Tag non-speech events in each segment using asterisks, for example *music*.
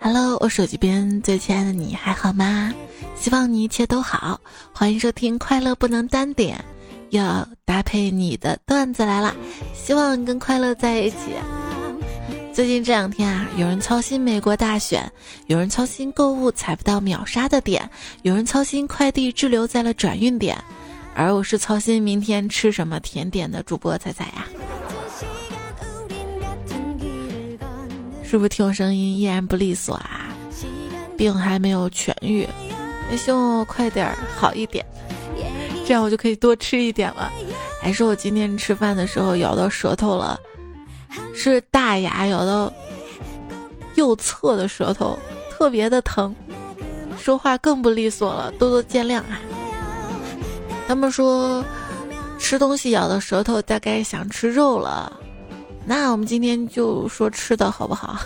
Hello，我手机边最亲爱的你还好吗？希望你一切都好。欢迎收听《快乐不能单点》，要搭配你的段子来了。希望跟快乐在一起。最近这两天啊，有人操心美国大选，有人操心购物踩不到秒杀的点，有人操心快递滞留在了转运点，而我是操心明天吃什么甜点的主播彩彩呀。是不是听我声音依然不利索啊？病还没有痊愈，也希望我快点好一点，这样我就可以多吃一点了。还是我今天吃饭的时候咬到舌头了，是大牙咬到右侧的舌头，特别的疼，说话更不利索了，多多见谅啊。他们说吃东西咬到舌头，大概想吃肉了。那我们今天就说吃的好不好？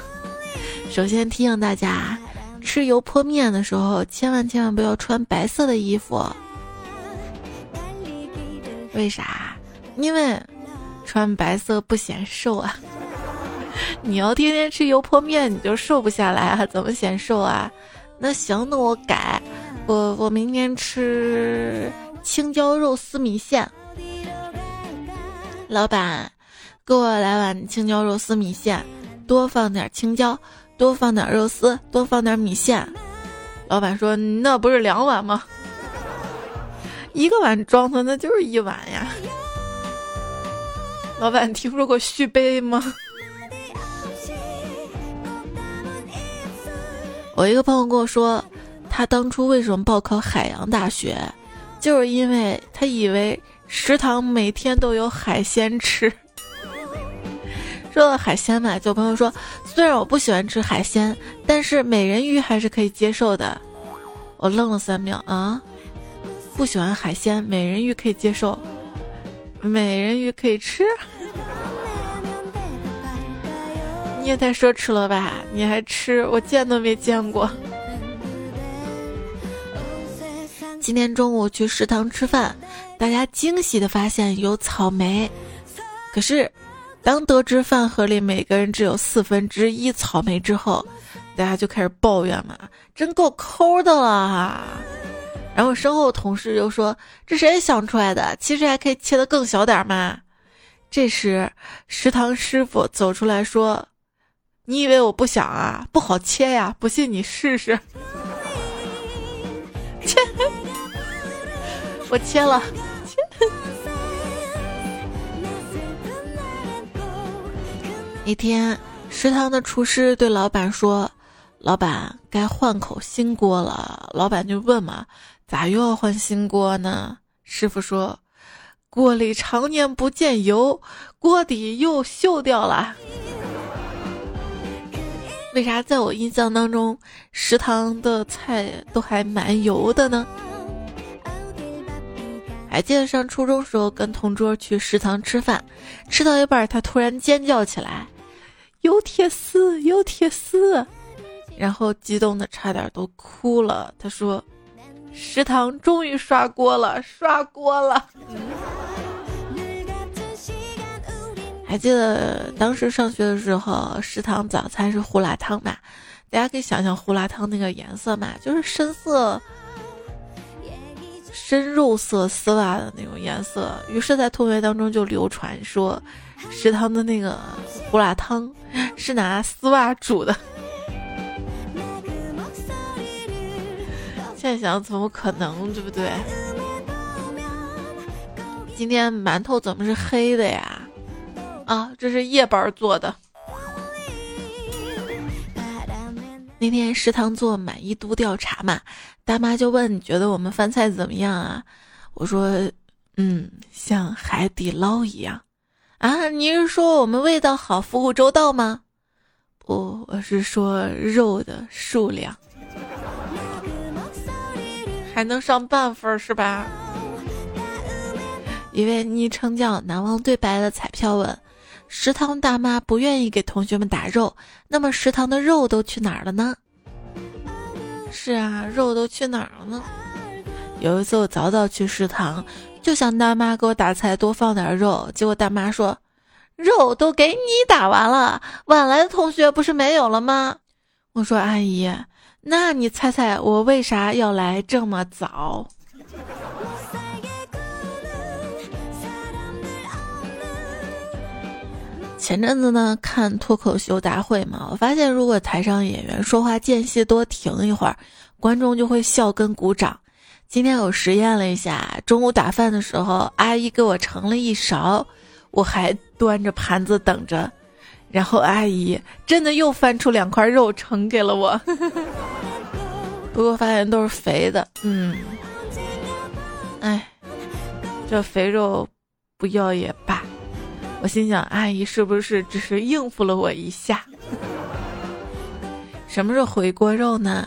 首先提醒大家，吃油泼面的时候，千万千万不要穿白色的衣服。为啥？因为穿白色不显瘦啊。你要天天吃油泼面，你就瘦不下来啊？怎么显瘦啊？那行，那我改，我我明天吃青椒肉丝米线。老板。给我来碗青椒肉丝米线，多放点青椒，多放点肉丝，多放点米线。老板说：“那不是两碗吗？一个碗装的那就是一碗呀。”老板听说过续杯吗？我一个朋友跟我说，他当初为什么报考海洋大学，就是因为他以为食堂每天都有海鲜吃。说到海鲜嘛，就朋友说，虽然我不喜欢吃海鲜，但是美人鱼还是可以接受的。我愣了三秒啊，不喜欢海鲜，美人鱼可以接受，美人鱼可以吃？你也太奢侈了吧！你还吃？我见都没见过。今天中午去食堂吃饭，大家惊喜的发现有草莓，可是。当得知饭盒里每个人只有四分之一草莓之后，大家就开始抱怨嘛，真够抠的了哈。然后身后同事又说：“这谁想出来的？其实还可以切的更小点嘛。”这时食堂师傅走出来说：“你以为我不想啊？不好切呀，不信你试试。”切，我切了。一天，食堂的厨师对老板说：“老板，该换口新锅了。”老板就问嘛：“咋又要换新锅呢？”师傅说：“锅里常年不见油，锅底又锈掉了。”为啥在我印象当中，食堂的菜都还蛮油的呢？还记得上初中时候跟同桌去食堂吃饭，吃到一半，他突然尖叫起来。有铁丝，有铁丝，然后激动的差点都哭了。他说：“食堂终于刷锅了，刷锅了。”还记得当时上学的时候，食堂早餐是胡辣汤嘛？大家可以想想胡辣汤那个颜色嘛，就是深色、深肉色丝袜的那种颜色。于是，在同学当中就流传说。食堂的那个胡辣汤是拿丝袜煮的，现在想怎么可能，对不对？今天馒头怎么是黑的呀？啊，这是夜班做的。那天食堂做满意度调查嘛，大妈就问你觉得我们饭菜怎么样啊？我说，嗯，像海底捞一样。啊，你是说我们味道好，服务周到吗？不，我是说肉的数量，还能上半份是吧？一位昵称叫“难忘对白”的彩票问：食堂大妈不愿意给同学们打肉，那么食堂的肉都去哪儿了呢？是啊，肉都去哪儿了呢？有一次我早早去食堂。就想大妈给我打菜多放点肉，结果大妈说：“肉都给你打完了，晚来的同学不是没有了吗？”我说阿姨，那你猜猜我为啥要来这么早？前阵子呢，看脱口秀大会嘛，我发现如果台上演员说话间隙多停一会儿，观众就会笑跟鼓掌。今天我实验了一下，中午打饭的时候，阿姨给我盛了一勺，我还端着盘子等着，然后阿姨真的又翻出两块肉盛给了我，*laughs* 不过发现都是肥的，嗯，哎，这肥肉不要也罢。我心想，阿姨是不是只是应付了我一下？*laughs* 什么是回锅肉呢？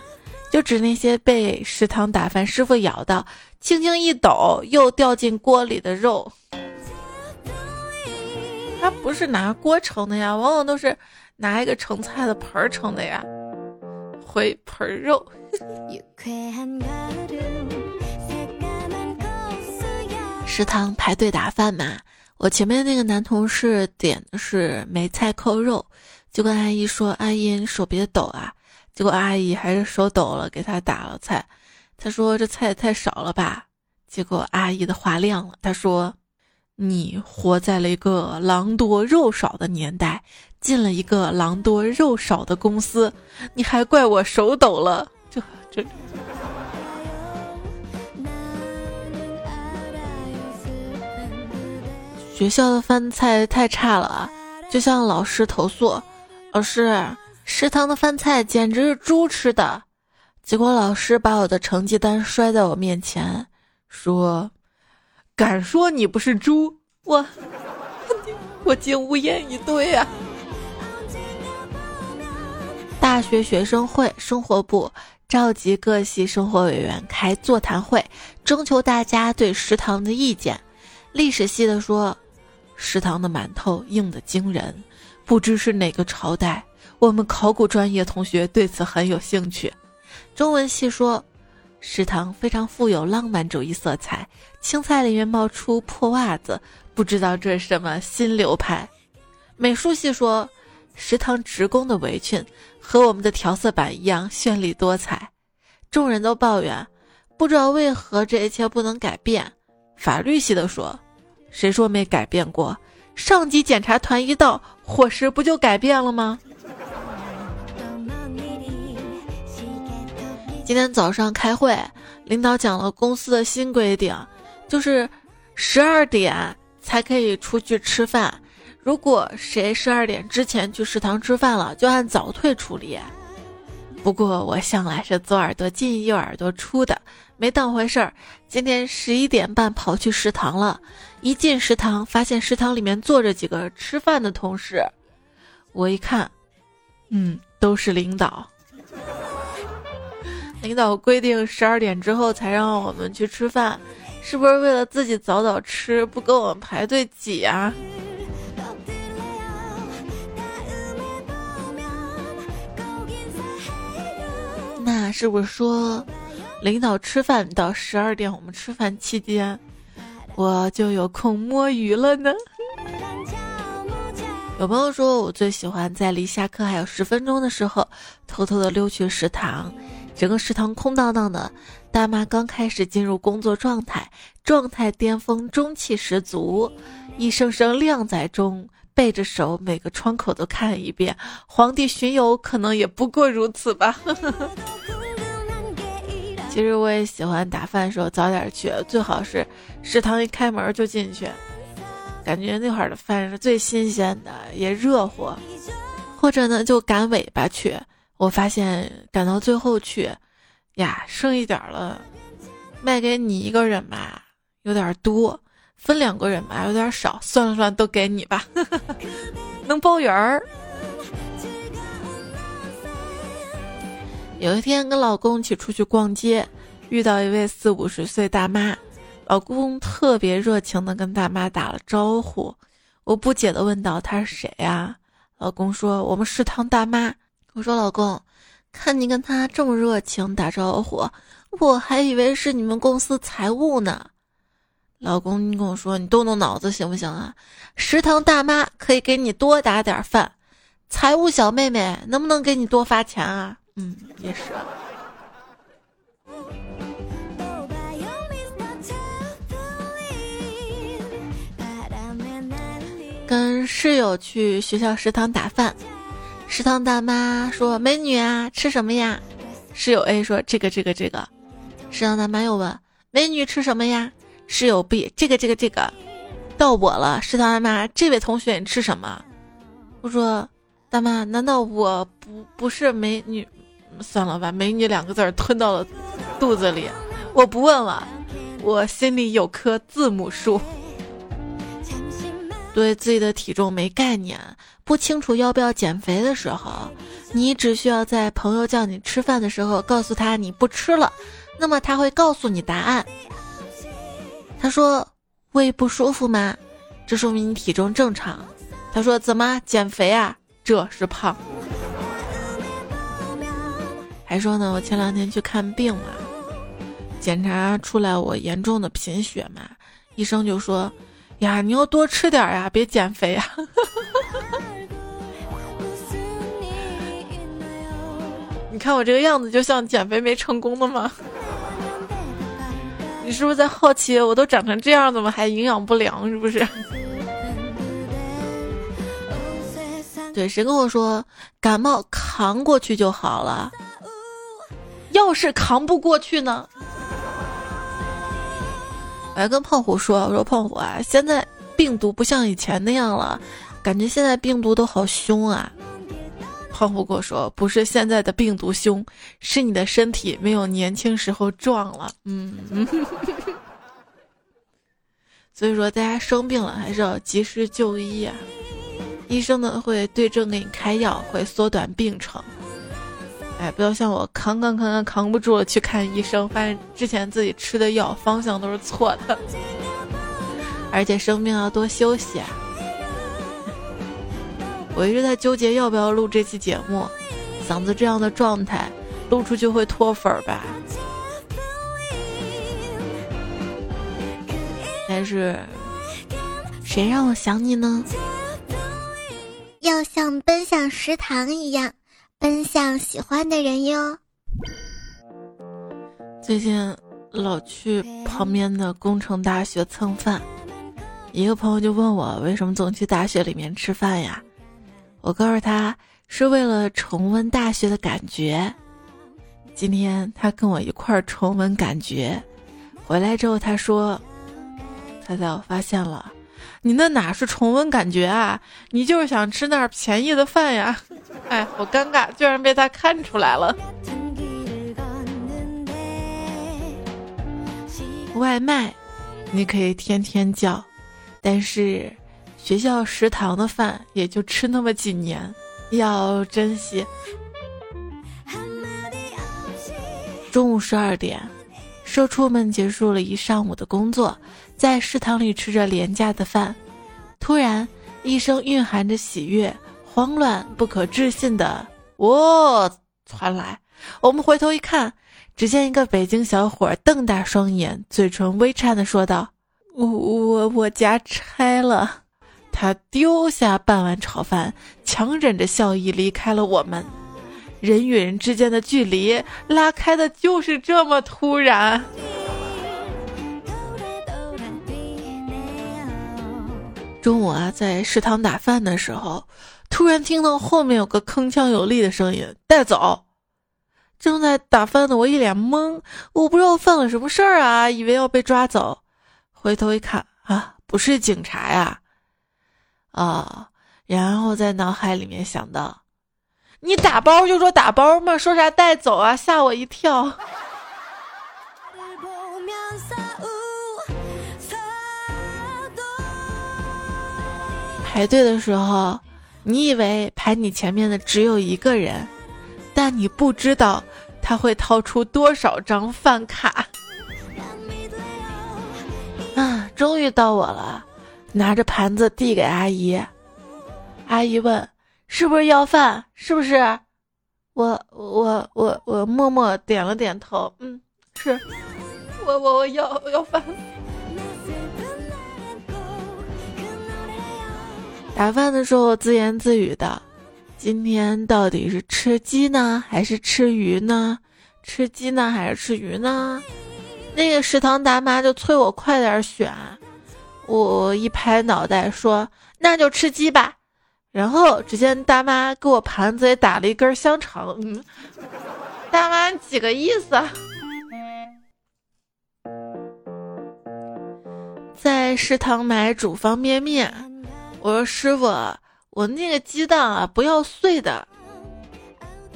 就指那些被食堂打饭师傅咬到，轻轻一抖又掉进锅里的肉。它不是拿锅盛的呀，往往都是拿一个盛菜的盆儿盛的呀。回盆肉。*laughs* 食堂排队打饭嘛。我前面那个男同事点的是梅菜扣肉，就跟阿姨说：“阿姨，你手别抖啊。”结果阿姨还是手抖了，给他打了菜。他说：“这菜太少了吧？”结果阿姨的话亮了，她说：“你活在了一个狼多肉少的年代，进了一个狼多肉少的公司，你还怪我手抖了？这这。”学校的饭菜太差了，就向老师投诉。老师，食堂的饭菜简直是猪吃的。结果老师把我的成绩单摔在我面前，说：“敢说你不是猪？我，*laughs* 我竟无言以对啊！”大学学生会生活部召集各系生活委员开座谈会，征求大家对食堂的意见。历史系的说。食堂的馒头硬得惊人，不知是哪个朝代。我们考古专业同学对此很有兴趣。中文系说，食堂非常富有浪漫主义色彩，青菜里面冒出破袜子，不知道这是什么新流派。美术系说，食堂职工的围裙和我们的调色板一样绚丽多彩。众人都抱怨，不知道为何这一切不能改变。法律系的说。谁说没改变过？上级检查团一到，伙食不就改变了吗？今天早上开会，领导讲了公司的新规定，就是十二点才可以出去吃饭。如果谁十二点之前去食堂吃饭了，就按早退处理。不过我向来是左耳朵进右耳朵出的，没当回事儿。今天十一点半跑去食堂了。一进食堂，发现食堂里面坐着几个吃饭的同事，我一看，嗯，都是领导。领导规定十二点之后才让我们去吃饭，是不是为了自己早早吃，不跟我们排队挤啊？那是不是说，领导吃饭到十二点，我们吃饭期间？我就有空摸鱼了呢。有朋友说我最喜欢在离下课还有十分钟的时候，偷偷的溜去食堂。整个食堂空荡荡的，大妈刚开始进入工作状态，状态巅峰，中气十足，一声声靓仔中，背着手每个窗口都看一遍。皇帝巡游可能也不过如此吧。*laughs* 其实我也喜欢打饭的时候早点去，最好是食堂一开门就进去，感觉那会儿的饭是最新鲜的，也热乎。或者呢，就赶尾巴去。我发现赶到最后去，呀，剩一点了，卖给你一个人吧，有点多；分两个人吧，有点少。算了算，都给你吧，*laughs* 能包圆儿。有一天跟老公一起出去逛街，遇到一位四五十岁大妈，老公特别热情的跟大妈打了招呼。我不解的问道：“她是谁呀？”老公说：“我们食堂大妈。”我说：“老公，看你跟她这么热情打招呼，我还以为是你们公司财务呢。”老公，你跟我说，你动动脑子行不行啊？食堂大妈可以给你多打点饭，财务小妹妹能不能给你多发钱啊？嗯，也是。跟室友去学校食堂打饭，食堂大妈说：“美女啊，吃什么呀？”室友 A 说：“这个这个这个。”食堂大妈又问：“美女吃什么呀？”室友 B：“ 这个这个这个。”到我了，食堂大妈：“这位同学，你吃什么？”我说：“大妈，难道我不不是美女？算了吧，美女两个字吞到了肚子里，我不问了，我心里有颗字母数。”对自己的体重没概念，不清楚要不要减肥的时候，你只需要在朋友叫你吃饭的时候告诉他你不吃了，那么他会告诉你答案。他说胃不舒服吗？这说明你体重正常。他说怎么减肥啊？这是胖。还说呢，我前两天去看病了，检查出来我严重的贫血嘛，医生就说。呀，你要多吃点呀，别减肥呀！*laughs* 你看我这个样子，就像减肥没成功的吗？*laughs* 你是不是在好奇，我都长成这样，怎么还营养不良？是不是？*laughs* 对，谁跟我说感冒扛过去就好了？要是扛不过去呢？我还跟胖虎说：“我说胖虎啊，现在病毒不像以前那样了，感觉现在病毒都好凶啊。”胖虎跟我说：“不是现在的病毒凶，是你的身体没有年轻时候壮了。”嗯，*laughs* 所以说大家生病了还是要及时就医啊，医生呢会对症给你开药，会缩短病程。哎，不要像我扛扛扛扛扛不住了去看医生，发现之前自己吃的药方向都是错的，而且生病要多休息啊！我一直在纠结要不要录这期节目，嗓子这样的状态，录出去会脱粉吧？但是，谁让我想你呢？要像奔向食堂一样。奔向喜欢的人哟。最近老去旁边的工程大学蹭饭，一个朋友就问我为什么总去大学里面吃饭呀？我告诉他是为了重温大学的感觉。今天他跟我一块儿重温感觉，回来之后他说：“猜猜我发现了。”你那哪是重温感觉啊？你就是想吃那儿便宜的饭呀！哎，好尴尬，居然被他看出来了。外卖你可以天天叫，但是学校食堂的饭也就吃那么几年，要珍惜。中午十二点，社畜们结束了一上午的工作。在食堂里吃着廉价的饭，突然一声蕴含着喜悦、慌乱、不可置信的“喔”传来。我们回头一看，只见一个北京小伙瞪大双眼，嘴唇微颤的说道：“我我我家拆了。”他丢下半碗炒饭，强忍着笑意离开了我们。人与人之间的距离拉开的就是这么突然。中午啊，在食堂打饭的时候，突然听到后面有个铿锵有力的声音：“带走！”正在打饭的我一脸懵，我不知道犯了什么事儿啊，以为要被抓走。回头一看啊，不是警察呀！啊，然后在脑海里面想到：“你打包就说打包嘛，说啥带走啊？吓我一跳！”排队的时候，你以为排你前面的只有一个人，但你不知道他会掏出多少张饭卡。啊，终于到我了，拿着盘子递给阿姨。阿姨问：“是不是要饭？是不是？”我我我我默默点了点头。嗯，是我我我要要饭。打饭的时候自言自语的，今天到底是吃鸡呢，还是吃鱼呢？吃鸡呢，还是吃鱼呢？那个食堂大妈就催我快点选，我一拍脑袋说：“那就吃鸡吧。”然后只见大妈给我盘子里打了一根香肠，嗯，大妈几个意思？在食堂买煮方便面，我说师傅，我那个鸡蛋啊不要碎的。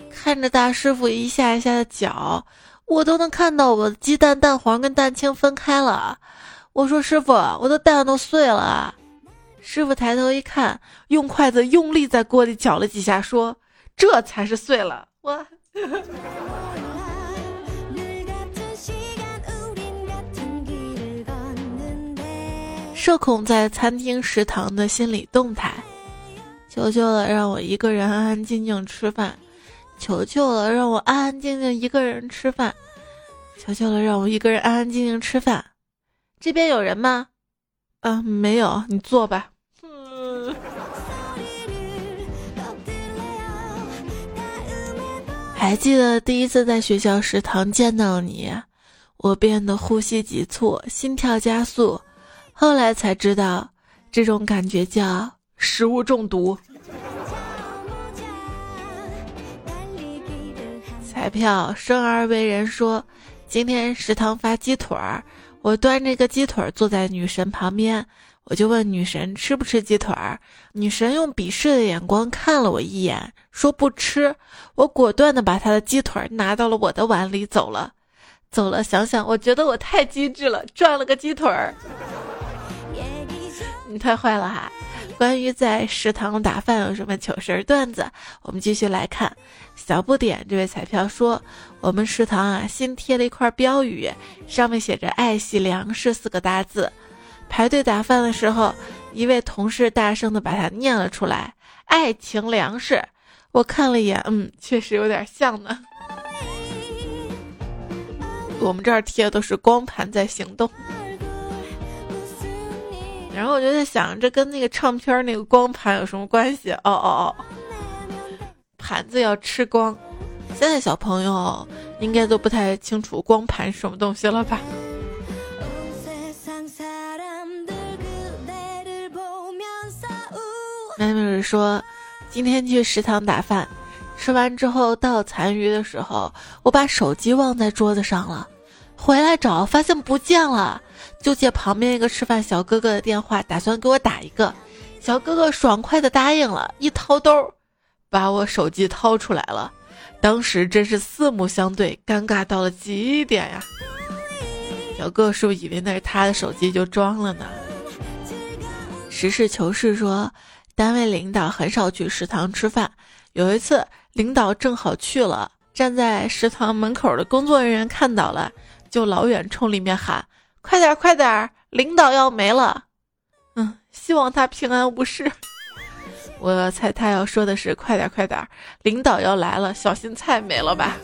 看着大师傅一下一下的搅，我都能看到我的鸡蛋蛋黄跟蛋清分开了。我说师傅，我的蛋都碎了。师傅抬头一看，用筷子用力在锅里搅了几下，说：“这才是碎了。”我。社恐在餐厅食堂的心理动态：求求了，让我一个人安安静静吃饭；求求了，让我安安静静一个人吃饭；求求了，让我一个人安安静静吃饭。这边有人吗？啊，没有，你坐吧。还记得第一次在学校食堂见到你，我变得呼吸急促，心跳加速。后来才知道，这种感觉叫食物中毒。彩票生而为人说，今天食堂发鸡腿儿，我端着个鸡腿儿坐在女神旁边。我就问女神吃不吃鸡腿儿，女神用鄙视的眼光看了我一眼，说不吃。我果断的把她的鸡腿儿拿到了我的碗里走了，走了。想想，我觉得我太机智了，赚了个鸡腿儿。你太坏了哈！关于在食堂打饭有什么糗事儿段子，我们继续来看。小不点这位彩票说，我们食堂啊新贴了一块标语，上面写着“爱惜粮食”四个大字。排队打饭的时候，一位同事大声的把它念了出来：“爱情粮食。”我看了一眼，嗯，确实有点像呢。我们这儿贴的都是光盘在行动。然后我就在想，这跟那个唱片那个光盘有什么关系？哦哦哦，盘子要吃光。现在小朋友应该都不太清楚光盘是什么东西了吧？妹妹说，今天去食堂打饭，吃完之后倒残余的时候，我把手机忘在桌子上了，回来找发现不见了，就借旁边一个吃饭小哥哥的电话，打算给我打一个。小哥哥爽快的答应了，一掏兜，把我手机掏出来了，当时真是四目相对，尴尬到了极点呀。小哥是不是以为那是他的手机就装了呢？实事求是说。单位领导很少去食堂吃饭，有一次领导正好去了，站在食堂门口的工作人员看到了，就老远冲里面喊：“快点，快点，领导要没了！”嗯，希望他平安无事。我猜他要说的是：“快点，快点，领导要来了，小心菜没了吧。”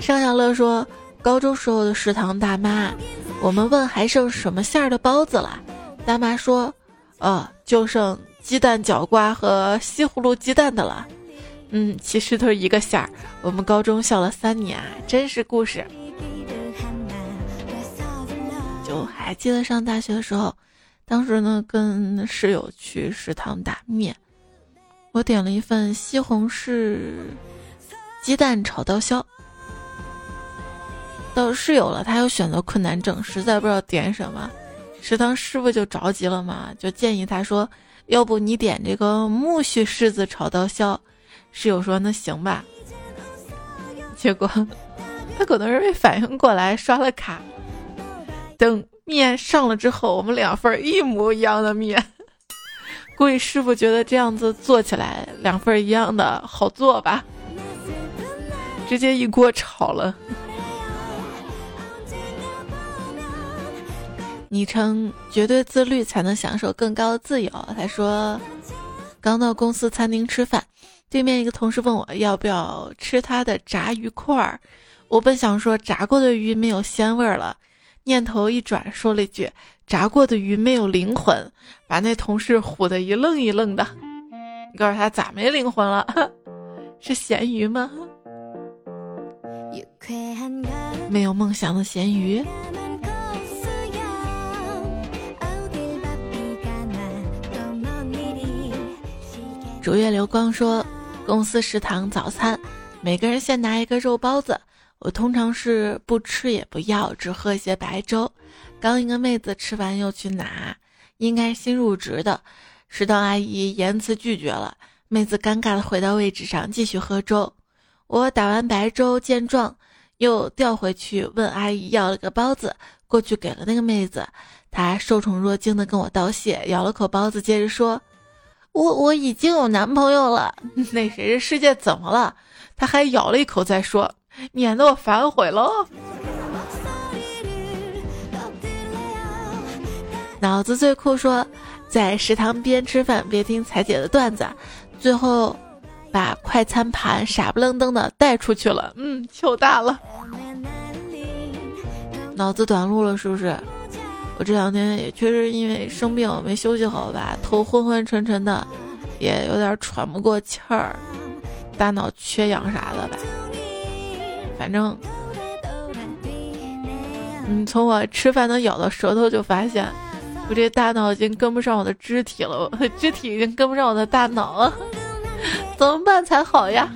尚小乐说：“高中时候的食堂大妈，我们问还剩什么馅儿的包子了。”大妈说：“哦，就剩鸡蛋角瓜和西葫芦鸡蛋的了。嗯，其实都是一个馅儿。我们高中笑了三年啊，真是故事。就还记得上大学的时候，当时呢跟室友去食堂打面，我点了一份西红柿鸡蛋炒刀削。到室友了，他有选择困难症，实在不知道点什么。”食堂师傅就着急了嘛，就建议他说：“要不你点这个木须柿子炒刀削。”室友说：“那行吧。”结果他可能是没反应过来，刷了卡。等面上了之后，我们两份一模一样的面，*laughs* 估计师傅觉得这样子做起来两份一样的好做吧，直接一锅炒了。昵称绝对自律才能享受更高的自由。他说，刚到公司餐厅吃饭，对面一个同事问我要不要吃他的炸鱼块儿。我本想说炸过的鱼没有鲜味儿了，念头一转，说了一句：“炸过的鱼没有灵魂。”把那同事唬得一愣一愣的。你告诉他咋没灵魂了？*laughs* 是咸鱼吗？没有梦想的咸鱼。主月流光说，公司食堂早餐，每个人先拿一个肉包子。我通常是不吃也不要，只喝一些白粥。刚一个妹子吃完又去拿，应该新入职的。食堂阿姨严词拒绝了，妹子尴尬的回到位置上继续喝粥。我打完白粥见状，又调回去问阿姨要了个包子，过去给了那个妹子。她受宠若惊的跟我道谢，咬了口包子，接着说：“我我已经有男朋友了。*laughs* ”那谁，这世界怎么了？她还咬了一口再说，*laughs* 撵得我反悔喽。*laughs* 脑子最酷说。在食堂边吃饭边听彩姐的段子，最后把快餐盘傻不愣登的带出去了。嗯，糗大了，脑子短路了是不是？我这两天也确实因为生病没休息好吧，头昏昏沉沉的，也有点喘不过气儿，大脑缺氧啥的吧。反正，嗯，从我吃饭能咬到舌头就发现。我这大脑已经跟不上我的肢体了，我 *laughs* 肢体已经跟不上我的大脑了，怎么办才好呀？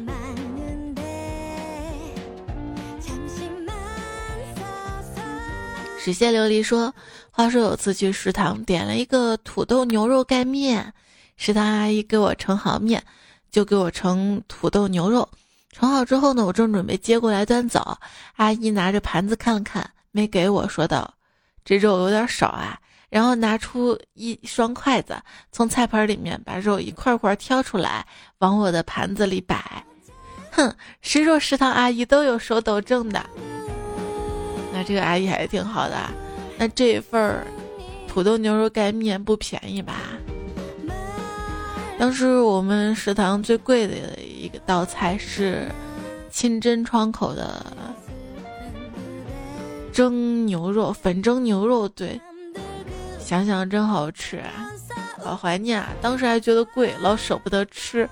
水榭琉璃说：“话说有次去食堂点了一个土豆牛肉盖面，食堂阿姨给我盛好面，就给我盛土豆牛肉。盛好之后呢，我正准备接过来端走，阿姨拿着盘子看了看，没给我说道：‘这肉有点少啊。’”然后拿出一双筷子，从菜盆里面把肉一块块挑出来，往我的盘子里摆。哼，谁说食堂阿姨都有手抖症的？那这个阿姨还是挺好的。那这一份土豆牛肉盖面不便宜吧？当时我们食堂最贵的一个道菜是清真窗口的蒸牛肉，粉蒸牛肉，对。想想真好吃，啊好怀念啊！当时还觉得贵，老舍不得吃。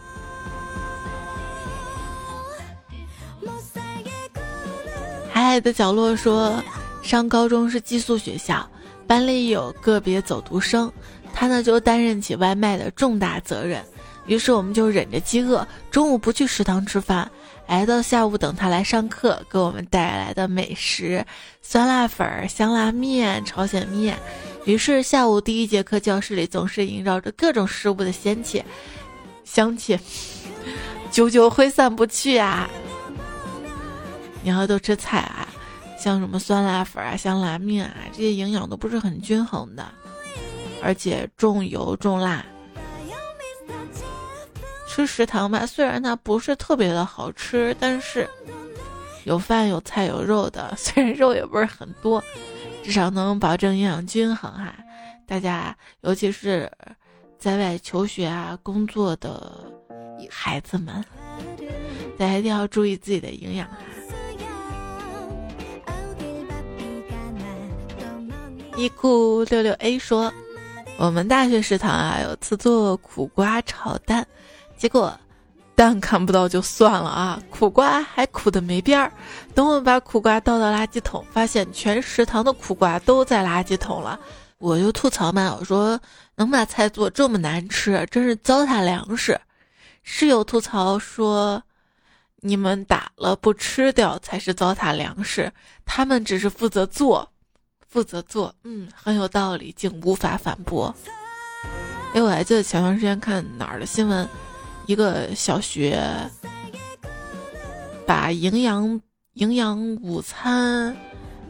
海海的角落说，上高中是寄宿学校，班里有个别走读生，他呢就担任起外卖的重大责任。于是我们就忍着饥饿，中午不去食堂吃饭，挨到下午等他来上课，给我们带来的美食：酸辣粉、香辣面、朝鲜面。于是下午第一节课，教室里总是萦绕着各种食物的仙气，香气，久久挥散不去啊！你要多吃菜啊，像什么酸辣粉啊、香辣面啊，这些营养都不是很均衡的，而且重油重辣。吃食堂吧，虽然它不是特别的好吃，但是有饭有菜有肉的，*laughs* 虽然肉也不是很多。至少能保证营养均衡哈，大家尤其是在外求学啊、工作的孩子们，大家一定要注意自己的营养哈。一酷六六 A 说，我们大学食堂啊，有次做苦瓜炒蛋，结果。蛋看不到就算了啊，苦瓜还苦的没边儿。等我把苦瓜倒到垃圾桶，发现全食堂的苦瓜都在垃圾桶了。我就吐槽嘛，我说能把菜做这么难吃，真是糟蹋粮食。室友吐槽说，你们打了不吃掉才是糟蹋粮食，他们只是负责做，负责做，嗯，很有道理，竟无法反驳。哎，我还记得前段时间看哪儿的新闻。一个小学把营养营养午餐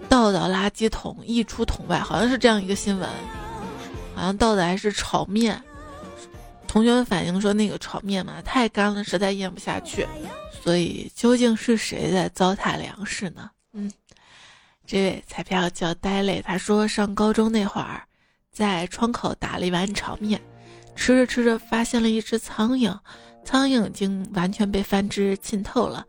倒到垃圾桶，溢出桶外，好像是这样一个新闻。好像倒的还是炒面。同学们反映说，那个炒面嘛太干了，实在咽不下去。所以究竟是谁在糟蹋粮食呢？嗯，这位彩票叫呆累，他说上高中那会儿，在窗口打了一碗炒面，吃着吃着发现了一只苍蝇。苍蝇已经完全被饭汁浸透了，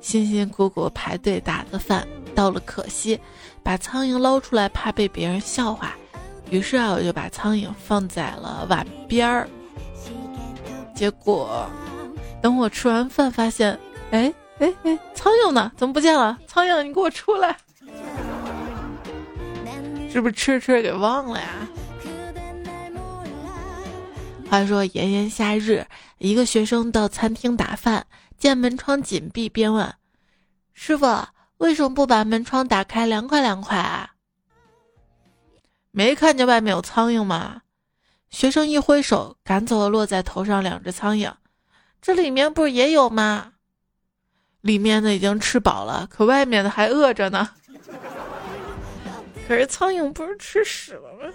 辛辛苦苦排队打的饭，到了可惜，把苍蝇捞出来怕被别人笑话，于是啊，我就把苍蝇放在了碗边儿。结果，等我吃完饭发现，哎哎哎，苍蝇呢？怎么不见了？苍蝇，你给我出来！是不是吃吃给忘了呀？话说炎炎夏日，一个学生到餐厅打饭，见门窗紧闭，便问：“师傅，为什么不把门窗打开，凉快凉快啊？”没看见外面有苍蝇吗？学生一挥手，赶走了落在头上两只苍蝇。这里面不是也有吗？里面的已经吃饱了，可外面的还饿着呢。可是苍蝇不是吃屎了吗？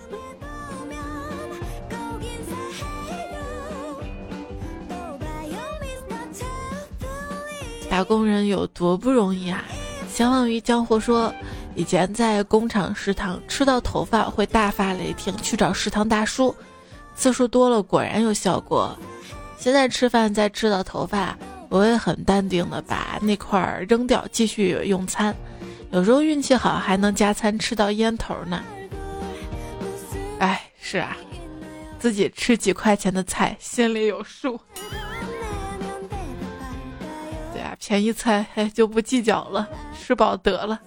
打工人有多不容易啊！相忘于江湖说，以前在工厂食堂吃到头发会大发雷霆，去找食堂大叔，次数多了果然有效果。现在吃饭再吃到头发，我会很淡定的把那块扔掉，继续用餐。有时候运气好，还能加餐吃到烟头呢。哎，是啊，自己吃几块钱的菜，心里有数。对啊，便宜菜就不计较了，吃饱得了。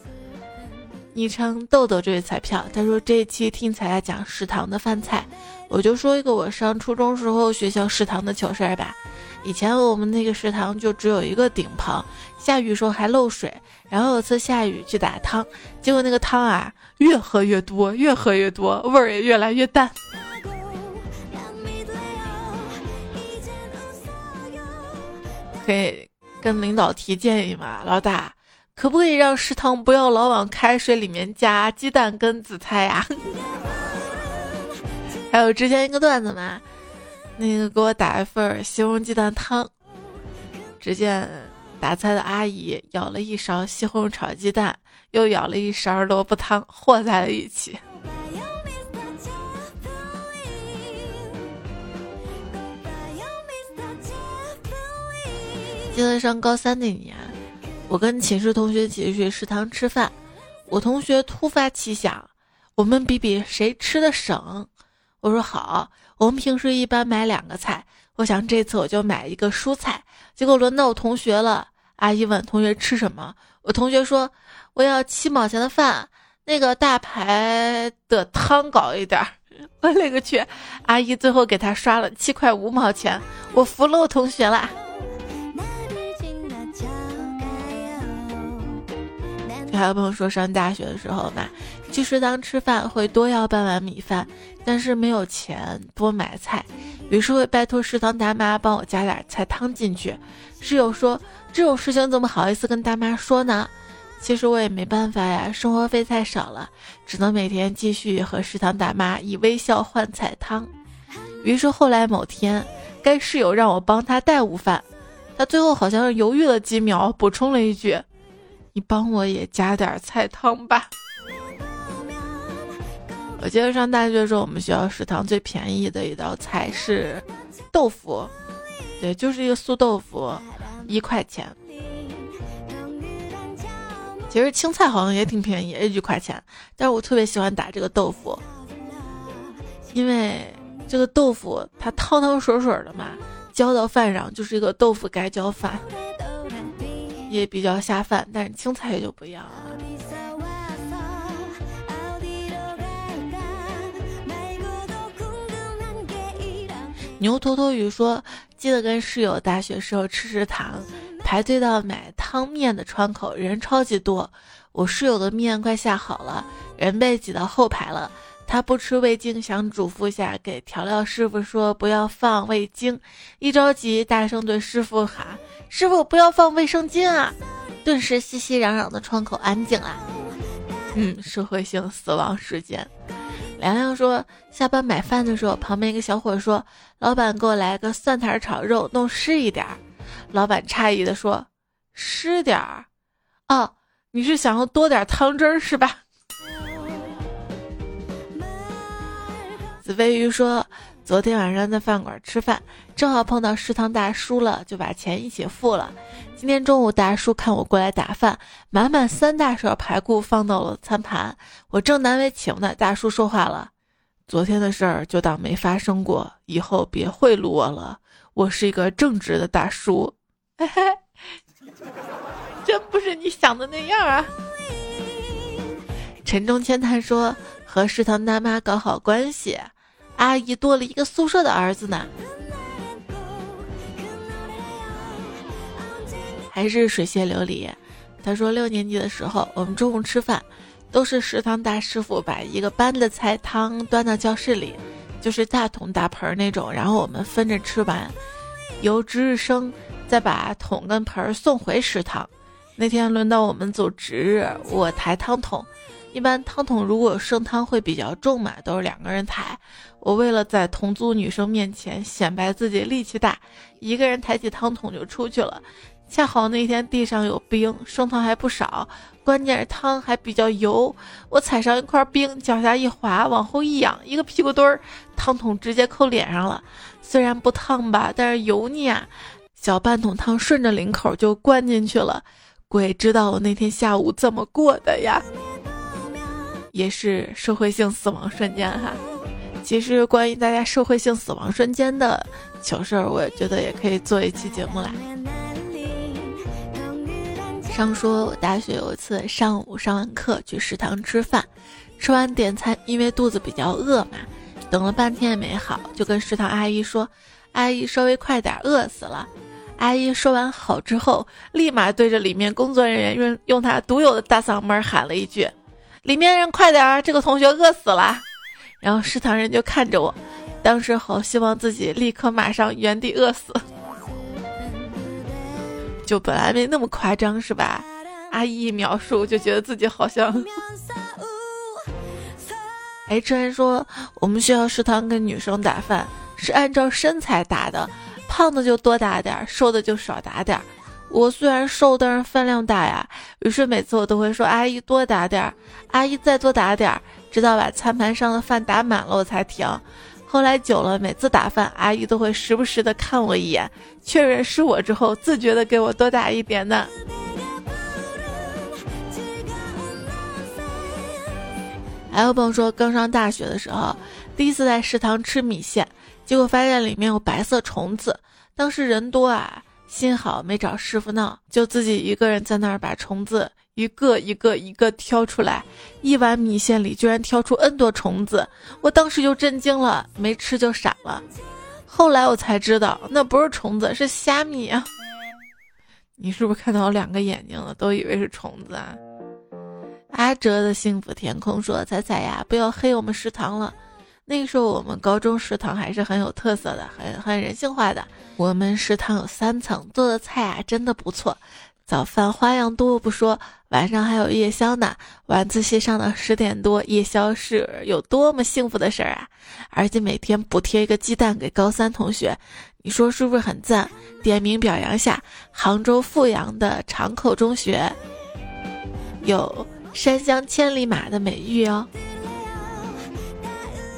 昵称豆豆这位彩票，他说这一期听彩彩讲食堂的饭菜，我就说一个我上初中时候学校食堂的糗事儿吧。以前我们那个食堂就只有一个顶棚，下雨时候还漏水。然后有次下雨去打汤，结果那个汤啊越喝越多，越喝越多，味儿也越来越淡。可以跟领导提建议嘛，老大，可不可以让食堂不要老往开水里面加鸡蛋跟紫菜呀？*laughs* 还有之前一个段子嘛。那个给我打一份西红柿鸡蛋汤。只见打菜的阿姨舀了一勺西红柿炒鸡蛋，又舀了一勺萝卜汤，和在了一起。记得上高三那年，我跟寝室同学一起去食堂吃饭，我同学突发奇想，我们比比谁吃的省。我说好。我们平时一般买两个菜，我想这次我就买一个蔬菜。结果轮到我同学了，阿姨问同学吃什么，我同学说我要七毛钱的饭，那个大排的汤搞一点儿。*laughs* 我勒个去！阿姨最后给他刷了七块五毛钱，我服了我同学啦。还有朋友说上大学的时候嘛，去食堂吃饭会多要半碗米饭。但是没有钱多买菜，于是会拜托食堂大妈帮我加点菜汤进去。室友说这种事情怎么好意思跟大妈说呢？其实我也没办法呀，生活费太少了，只能每天继续和食堂大妈以微笑换菜汤。于是后来某天，该室友让我帮他带午饭，他最后好像犹豫了几秒，补充了一句：“你帮我也加点菜汤吧。”我记得上大学的时候，我们学校食堂最便宜的一道菜是豆腐，对，就是一个素豆腐，一块钱。其实青菜好像也挺便宜，也一块钱。但是我特别喜欢打这个豆腐，因为这个豆腐它汤汤水水的嘛，浇到饭上就是一个豆腐盖浇饭，也比较下饭。但是青菜就不一样了。牛头头鱼说：“记得跟室友大学时候吃食堂，排队到买汤面的窗口，人超级多。我室友的面快下好了，人被挤到后排了。他不吃味精，想嘱咐下给调料师傅说不要放味精。一着急，大声对师傅喊：‘师傅，不要放卫生巾啊！’顿时熙熙攘攘的窗口安静了。嗯，社会性死亡事件。”凉凉说：“下班买饭的时候，旁边一个小伙说：‘老板，给我来个蒜苔炒肉，弄湿一点儿。’老板诧异的说：‘湿点儿？哦，你是想要多点汤汁儿是吧？’”紫飞鱼说：“昨天晚上在饭馆吃饭，正好碰到食堂大叔了，就把钱一起付了。今天中午大叔看我过来打饭，满满三大勺排骨放到了餐盘，我正难为情呢，大叔说话了：“昨天的事儿就当没发生过，以后别贿赂我了，我是一个正直的大叔。”嘿嘿，真不是你想的那样啊！*laughs* 陈中千叹说：“和食堂大妈搞好关系。”阿姨多了一个宿舍的儿子呢，还是水榭琉璃。他说六年级的时候，我们中午吃饭，都是食堂大师傅把一个班的菜汤端到教室里，就是大桶大盆那种，然后我们分着吃完，由值日生再把桶跟盆送回食堂。那天轮到我们组值日，我抬汤桶。一般汤桶如果剩汤会比较重嘛，都是两个人抬。我为了在同租女生面前显摆自己力气大，一个人抬起汤桶就出去了。恰好那天地上有冰，剩汤还不少，关键是汤还比较油。我踩上一块冰，脚下一滑，往后一仰，一个屁股墩儿，汤桶直接扣脸上了。虽然不烫吧，但是油腻啊，小半桶汤顺着领口就灌进去了。鬼知道我那天下午怎么过的呀？也是社会性死亡瞬间哈，其实关于大家社会性死亡瞬间的糗事儿，我觉得也可以做一期节目来。上说，我大学有一次上午上完课去食堂吃饭，吃完点餐，因为肚子比较饿嘛，等了半天也没好，就跟食堂阿姨说：“阿姨稍微快点，饿死了。”阿姨说完好之后，立马对着里面工作人员用用她独有的大嗓门喊了一句。里面人快点儿，这个同学饿死了。然后食堂人就看着我，当时好希望自己立刻马上原地饿死。*laughs* 就本来没那么夸张是吧？阿姨一描述就觉得自己好像。*laughs* H N 说我们学校食堂跟女生打饭是按照身材打的，胖的就多打点儿，瘦的就少打点儿。我虽然瘦，但是饭量大呀。于是每次我都会说：“阿姨多打点儿，阿姨再多打点儿，直到把餐盘上的饭打满了我才停。”后来久了，每次打饭，阿姨都会时不时的看我一眼，确认是我之后，自觉的给我多打一点呢。还有朋友说，刚上大学的时候，第一次在食堂吃米线，结果发现里面有白色虫子，当时人多啊。幸好没找师傅闹，就自己一个人在那儿把虫子一个一个一个挑出来，一碗米线里居然挑出 N 多虫子，我当时就震惊了，没吃就傻了。后来我才知道，那不是虫子，是虾米啊！*laughs* 你是不是看到我两个眼睛了，都以为是虫子啊？阿哲的幸福天空说：“彩彩呀，不要黑我们食堂了。”那个时候我们高中食堂还是很有特色的，很很人性化的。我们食堂有三层，做的菜啊真的不错。早饭花样多不说，晚上还有夜宵呢。晚自习上到十点多，夜宵是有多么幸福的事儿啊！而且每天补贴一个鸡蛋给高三同学，你说是不是很赞？点名表扬下杭州富阳的长口中学，有山乡千里马的美誉哦。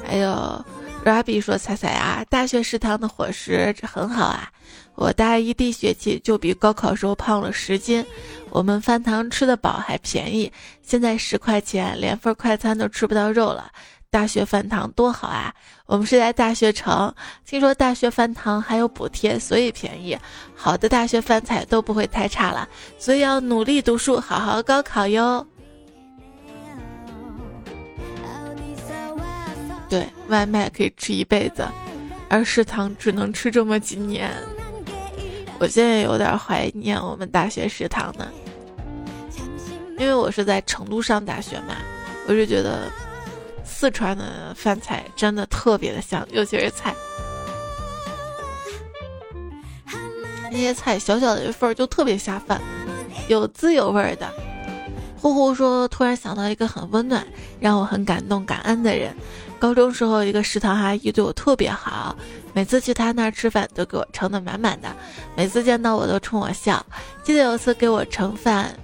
还有，Rabbi 说：“彩彩啊，大学食堂的伙食很好啊。我大一第一学期就比高考时候胖了十斤。我们饭堂吃得饱还便宜，现在十块钱连份快餐都吃不到肉了。大学饭堂多好啊！我们是在大学城，听说大学饭堂还有补贴，所以便宜。好的大学饭菜都不会太差了，所以要努力读书，好好高考哟。”对外卖可以吃一辈子，而食堂只能吃这么几年。我现在有点怀念我们大学食堂呢，因为我是在成都上大学嘛，我就觉得四川的饭菜真的特别的香，尤其是菜，那些菜小小的一份就特别下饭，有滋有味的。呼呼说，突然想到一个很温暖、让我很感动、感恩的人。高中时候，一个食堂阿姨对我特别好，每次去她那儿吃饭都给我盛的满满的，每次见到我都冲我笑。记得有次给我盛饭，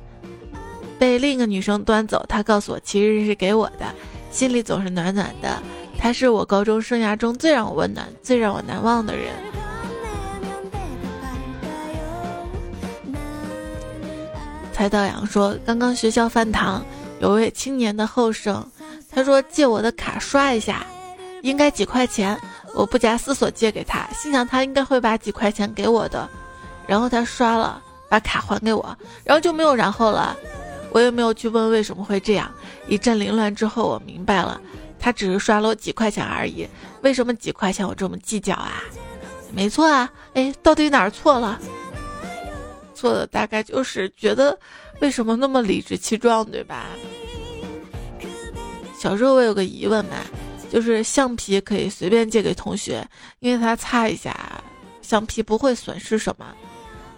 被另一个女生端走，她告诉我其实是给我的，心里总是暖暖的。她是我高中生涯中最让我温暖、最让我难忘的人。蔡道阳说：“刚刚学校饭堂有位青年的后生，他说借我的卡刷一下，应该几块钱。我不假思索借给他，心想他应该会把几块钱给我的。然后他刷了，把卡还给我，然后就没有然后了。我也没有去问为什么会这样。一阵凌乱之后，我明白了，他只是刷了我几块钱而已。为什么几块钱我这么计较啊？没错啊，哎，到底哪儿错了？”错的大概就是觉得为什么那么理直气壮，对吧？小时候我有个疑问嘛，就是橡皮可以随便借给同学，因为他擦一下，橡皮不会损失什么。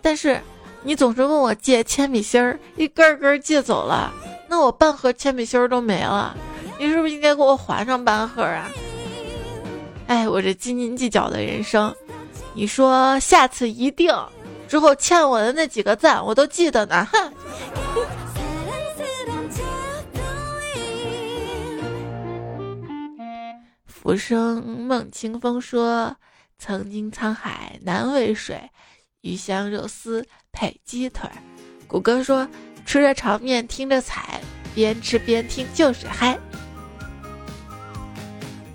但是你总是问我借铅笔芯儿，一根根借走了，那我半盒铅笔芯儿都没了，你是不是应该给我还上半盒啊？哎，我这斤斤计较的人生，你说下次一定。之后欠我的那几个赞，我都记得呢。哼。浮生梦清风说：“曾经沧海难为水，鱼香肉丝配鸡腿。”谷歌说：“吃着炒面听着彩，边吃边听就是嗨。”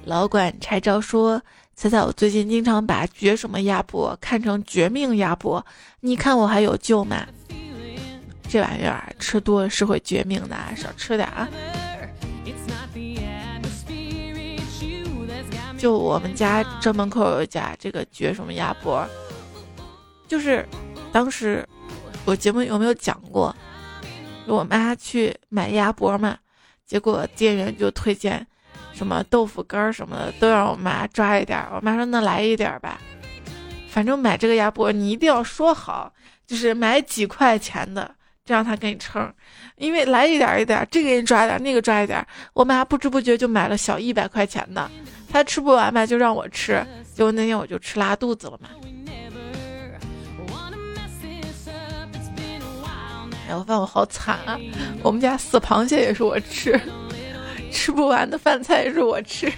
老管拆招说。猜猜我最近经常把绝什么鸭脖看成绝命鸭脖，你看我还有救吗？这玩意儿吃多了是会绝命的，少吃点啊。就我们家正门口有一家这个绝什么鸭脖，就是当时我节目有没有讲过？我妈去买鸭脖嘛，结果店员就推荐。什么豆腐干什么的都让我妈抓一点，我妈说那来一点吧，反正买这个鸭脖你一定要说好，就是买几块钱的，这样他给你称，因为来一点一点，这个给你抓一点，那个抓一点，我妈不知不觉就买了小一百块钱的，他吃不完嘛就让我吃，结果那天我就吃拉肚子了嘛。哎，我发现我好惨啊，我们家死螃蟹也是我吃。吃不完的饭菜也是我吃。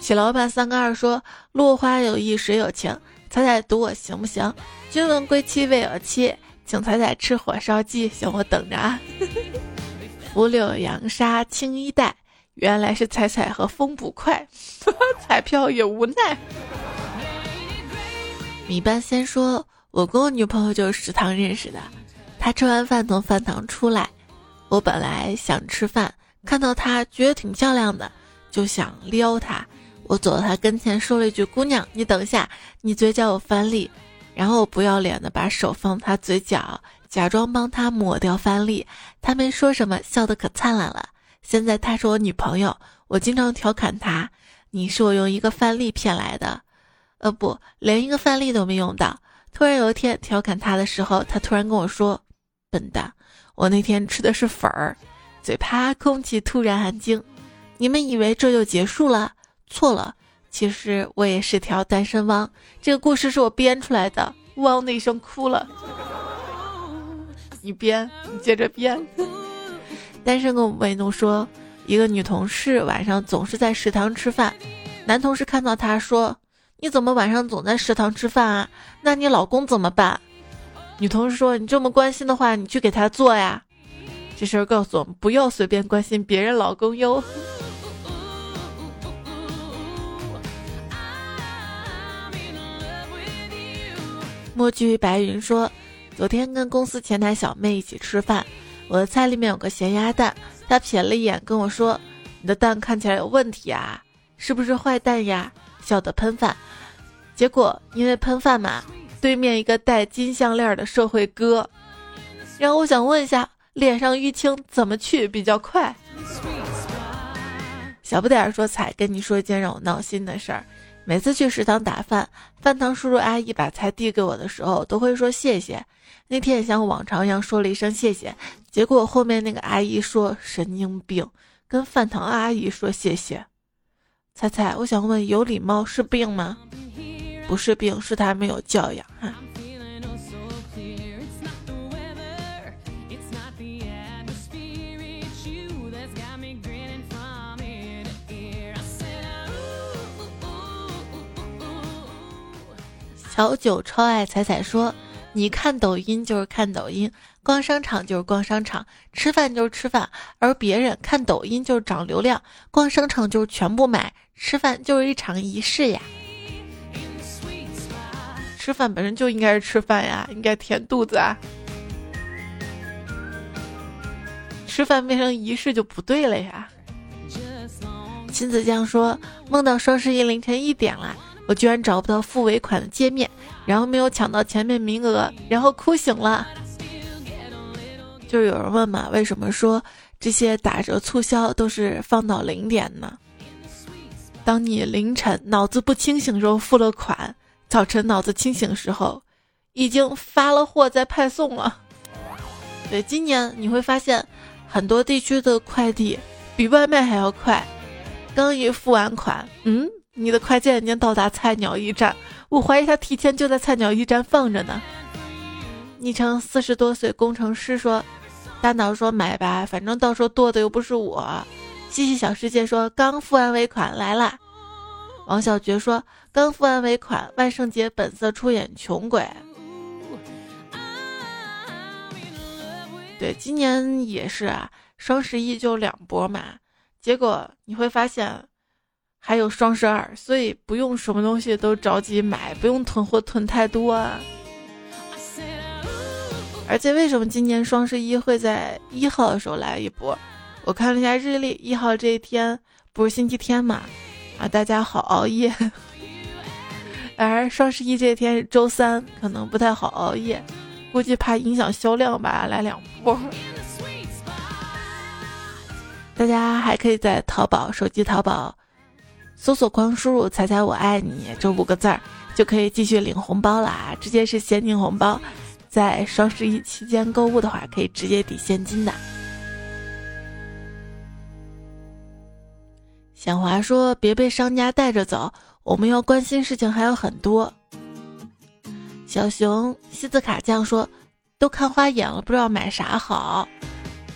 许老板三个二说：“落花有意水有情，彩彩赌我行不行？君问归期未有期，请彩彩吃火烧鸡，行我等着啊。”拂柳扬沙青衣带，原来是彩彩和风捕快，*laughs* 彩票也无奈。米班先说：“我跟我女朋友就是食堂认识的，她吃完饭从饭堂出来。”我本来想吃饭，看到她觉得挺漂亮的，就想撩她。我走到她跟前说了一句：“姑娘，你等一下，你嘴角有饭粒。”然后我不要脸的把手放她嘴角，假装帮他抹掉饭粒。他没说什么，笑得可灿烂了。现在她是我女朋友，我经常调侃她：“你是我用一个饭粒骗来的。”呃，不，连一个饭粒都没用到。突然有一天调侃她的时候，她突然跟我说：“笨蛋。”我那天吃的是粉儿，嘴啪，空气突然安静。你们以为这就结束了？错了，其实我也是条单身汪。这个故事是我编出来的。汪的一声哭了。你编，你接着编。单身狗为奴说，一个女同事晚上总是在食堂吃饭，男同事看到她说：“你怎么晚上总在食堂吃饭啊？那你老公怎么办？”女同事说：“你这么关心的话，你去给他做呀。”这事儿告诉我们，不要随便关心别人老公哟。*laughs* 墨剧白云说：“昨天跟公司前台小妹一起吃饭，我的菜里面有个咸鸭蛋，她瞥了一眼跟我说：‘你的蛋看起来有问题啊，是不是坏蛋呀？’笑得喷饭，结果因为喷饭嘛。”对面一个戴金项链的社会哥，然后我想问一下，脸上淤青怎么去比较快？小不点儿说：“彩，跟你说一件让我闹心的事儿。每次去食堂打饭，饭堂叔叔阿姨把菜递给我的时候，都会说谢谢。那天也像往常一样说了一声谢谢，结果后面那个阿姨说神经病，跟饭堂阿姨说谢谢。猜猜，我想问，有礼貌是病吗？”不是病，是他没有教养哈。小九超爱彩彩说：“你看抖音就是看抖音，逛商场就是逛商场，吃饭就是吃饭。而别人看抖音就是涨流量，逛商场就是全部买，吃饭就是一场仪式呀。吃饭本身就应该是吃饭呀，应该填肚子啊。吃饭变成仪式就不对了呀。”亲子酱说：“梦到双十一凌晨一点了。”我居然找不到付尾款的界面，然后没有抢到前面名额，然后哭醒了。就是有人问嘛，为什么说这些打折促销都是放到零点呢？当你凌晨脑子不清醒时候付了款，早晨脑子清醒时候，已经发了货在派送了。对，今年你会发现很多地区的快递比外卖还要快，刚一付完款，嗯。你的快件已经到达菜鸟驿站，我怀疑他提前就在菜鸟驿站放着呢。昵称四十多岁工程师说：“大脑说买吧，反正到时候剁的又不是我。”西西小世界说：“刚付完尾款来啦。”王小觉说：“刚付完尾款，万圣节本色出演穷鬼。”对，今年也是啊，双十一就两波嘛，结果你会发现。还有双十二，所以不用什么东西都着急买，不用囤货囤太多。啊。而且为什么今年双十一会在一号的时候来一波？我看了一下日历，一号这一天不是星期天嘛？啊，大家好熬夜。*laughs* 而双十一这一天是周三，可能不太好熬夜，估计怕影响销量吧，来两波。大家还可以在淘宝手机淘宝。搜索框输入“彩彩我爱你”这五个字儿，就可以继续领红包啦！直接是现金红包，在双十一期间购物的话，可以直接抵现金的。小华说：“别被商家带着走，我们要关心事情还有很多。”小熊西子卡酱说：“都看花眼了，不知道买啥好。”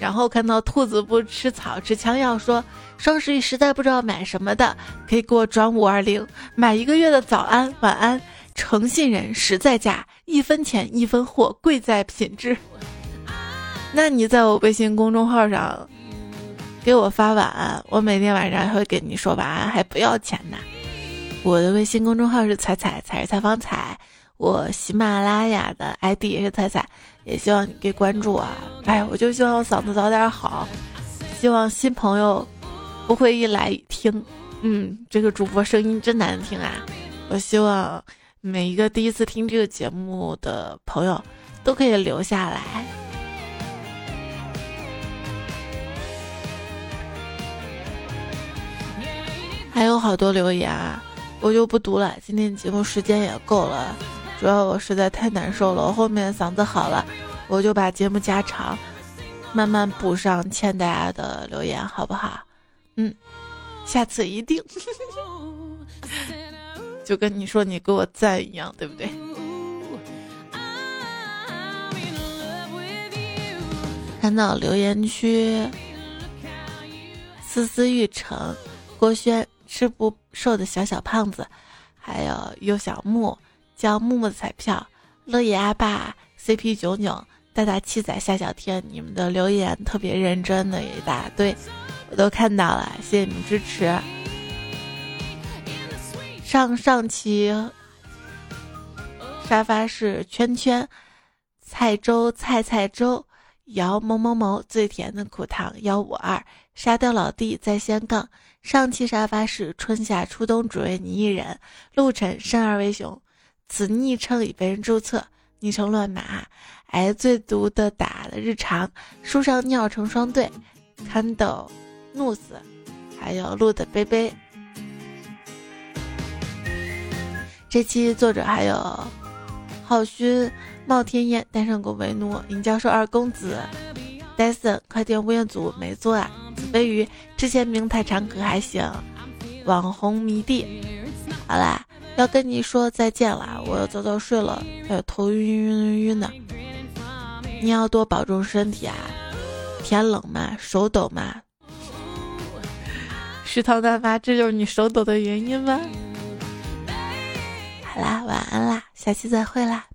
然后看到兔子不吃草吃枪药，说双十一实在不知道买什么的，可以给我转五二零买一个月的早安晚安。诚信人实在价，一分钱一分货，贵在品质。那你在我微信公众号上给我发晚安，我每天晚上会给你说晚安，还不要钱呢。我的微信公众号是彩彩彩是采访彩，我喜马拉雅的 ID 也是彩彩。也希望你给关注啊！哎，我就希望我嗓子早点好，希望新朋友不会一来一听，嗯，这个主播声音真难听啊！我希望每一个第一次听这个节目的朋友都可以留下来。还有好多留言啊，我就不读了，今天节目时间也够了。主要我实在太难受了，我后面嗓子好了，我就把节目加长，慢慢补上欠大家的留言，好不好？嗯，下次一定。*laughs* 就跟你说你给我赞一样，对不对？看到留言区，思思玉成、郭轩吃不瘦的小小胖子，还有优小木。叫木木彩票，乐野阿爸，CP 九九，大大七仔，夏小天，你们的留言特别认真的一大堆，我都看到了，谢谢你们支持。上上期沙发是圈圈，菜粥菜菜粥，摇某某某最甜的苦糖幺五二，沙雕老弟在先杠。上期沙发是春夏初冬只为你一人，陆晨生而为熊。此昵称已被人注册，昵称乱码，挨最毒的打的日常，书上尿成双对，看到怒死，还有鹿的杯杯。这期作者还有浩勋、冒天燕、单身狗为奴、尹教授二公子、戴森、快点吴彦祖没做啊，子飞鱼、之前名太长可还行，网红迷弟，好啦。要跟你说再见啦，我要早早睡了，还有头晕晕晕晕的。你要多保重身体啊！天冷嘛，手抖嘛。食堂大妈，这就是你手抖的原因吗？好啦，晚安啦。下期再会啦。